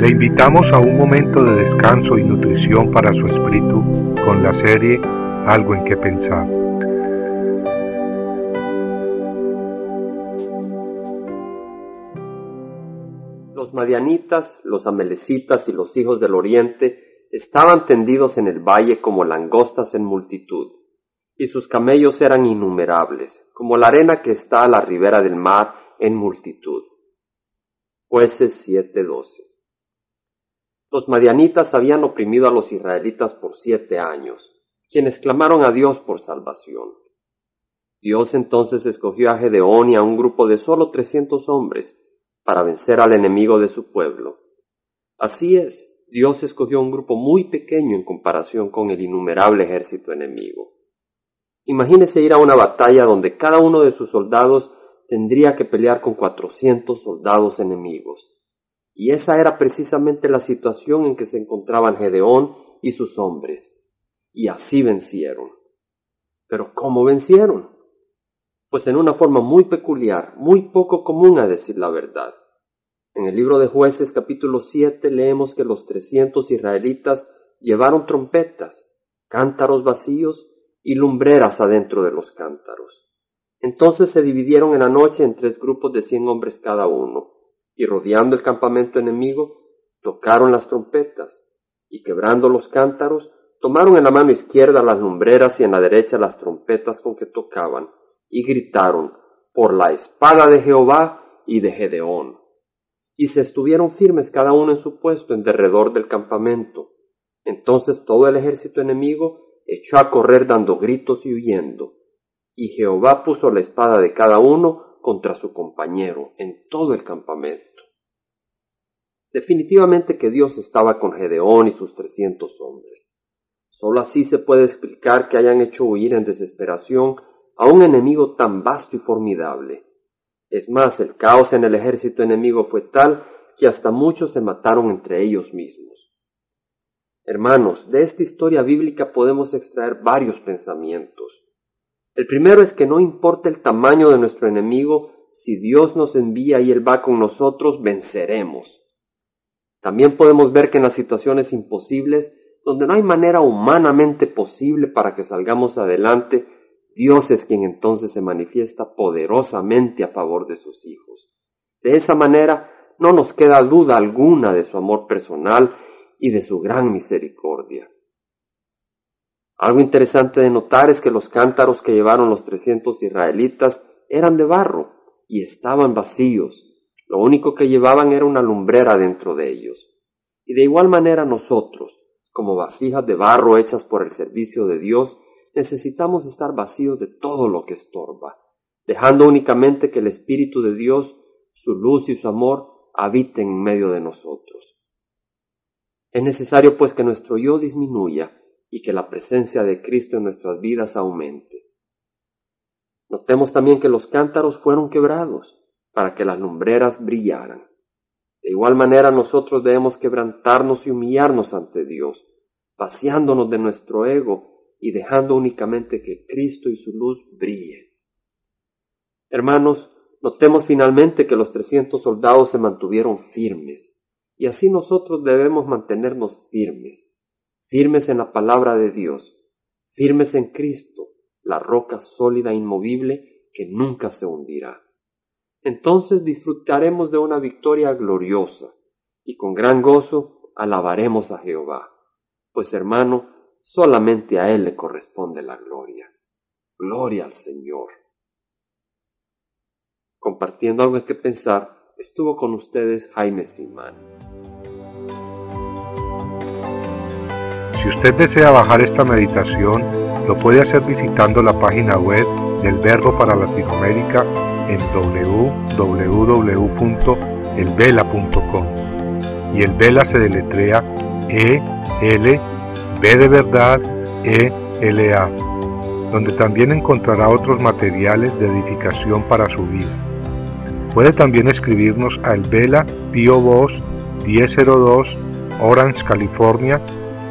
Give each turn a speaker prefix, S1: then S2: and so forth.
S1: Le invitamos a un momento de descanso y nutrición para su espíritu con la serie Algo en que pensar.
S2: Los madianitas, los amelecitas y los hijos del oriente estaban tendidos en el valle como langostas en multitud, y sus camellos eran innumerables, como la arena que está a la ribera del mar en multitud. Jueces 7:12 Los madianitas habían oprimido a los israelitas por siete años, quienes clamaron a Dios por salvación. Dios entonces escogió a Gedeón y a un grupo de solo trescientos hombres para vencer al enemigo de su pueblo. Así es, Dios escogió un grupo muy pequeño en comparación con el innumerable ejército enemigo. Imagínese ir a una batalla donde cada uno de sus soldados tendría que pelear con cuatrocientos soldados enemigos. Y esa era precisamente la situación en que se encontraban Gedeón y sus hombres. Y así vencieron. Pero ¿cómo vencieron? Pues en una forma muy peculiar, muy poco común a decir la verdad. En el libro de jueces capítulo 7 leemos que los trescientos israelitas llevaron trompetas, cántaros vacíos y lumbreras adentro de los cántaros. Entonces se dividieron en la noche en tres grupos de cien hombres cada uno, y rodeando el campamento enemigo, tocaron las trompetas, y quebrando los cántaros, tomaron en la mano izquierda las lumbreras y en la derecha las trompetas con que tocaban, y gritaron, por la espada de Jehová y de Gedeón. Y se estuvieron firmes cada uno en su puesto en derredor del campamento. Entonces todo el ejército enemigo echó a correr dando gritos y huyendo y Jehová puso la espada de cada uno contra su compañero en todo el campamento. Definitivamente que Dios estaba con Gedeón y sus trescientos hombres. Solo así se puede explicar que hayan hecho huir en desesperación a un enemigo tan vasto y formidable. Es más, el caos en el ejército enemigo fue tal que hasta muchos se mataron entre ellos mismos. Hermanos, de esta historia bíblica podemos extraer varios pensamientos. El primero es que no importa el tamaño de nuestro enemigo, si Dios nos envía y Él va con nosotros, venceremos. También podemos ver que en las situaciones imposibles, donde no hay manera humanamente posible para que salgamos adelante, Dios es quien entonces se manifiesta poderosamente a favor de sus hijos. De esa manera, no nos queda duda alguna de su amor personal y de su gran misericordia. Algo interesante de notar es que los cántaros que llevaron los trescientos israelitas eran de barro y estaban vacíos. Lo único que llevaban era una lumbrera dentro de ellos. Y de igual manera nosotros, como vasijas de barro hechas por el servicio de Dios, necesitamos estar vacíos de todo lo que estorba, dejando únicamente que el Espíritu de Dios, su luz y su amor habiten en medio de nosotros. Es necesario pues que nuestro yo disminuya y que la presencia de Cristo en nuestras vidas aumente. Notemos también que los cántaros fueron quebrados para que las lumbreras brillaran. De igual manera nosotros debemos quebrantarnos y humillarnos ante Dios, vaciándonos de nuestro ego y dejando únicamente que Cristo y su luz brillen. Hermanos, notemos finalmente que los trescientos soldados se mantuvieron firmes, y así nosotros debemos mantenernos firmes firmes en la palabra de Dios, firmes en Cristo, la roca sólida e inmovible que nunca se hundirá. Entonces disfrutaremos de una victoria gloriosa y con gran gozo alabaremos a Jehová, pues hermano, solamente a Él le corresponde la gloria. Gloria al Señor. Compartiendo algo que pensar, estuvo con ustedes Jaime Simán.
S1: Si usted desea bajar esta meditación, lo puede hacer visitando la página web del Verbo para Latinoamérica en www.elvela.com. Y el Vela se deletrea E L B de verdad E L A, donde también encontrará otros materiales de edificación para su vida. Puede también escribirnos a El Vela Pio Voz 1002 Orange, California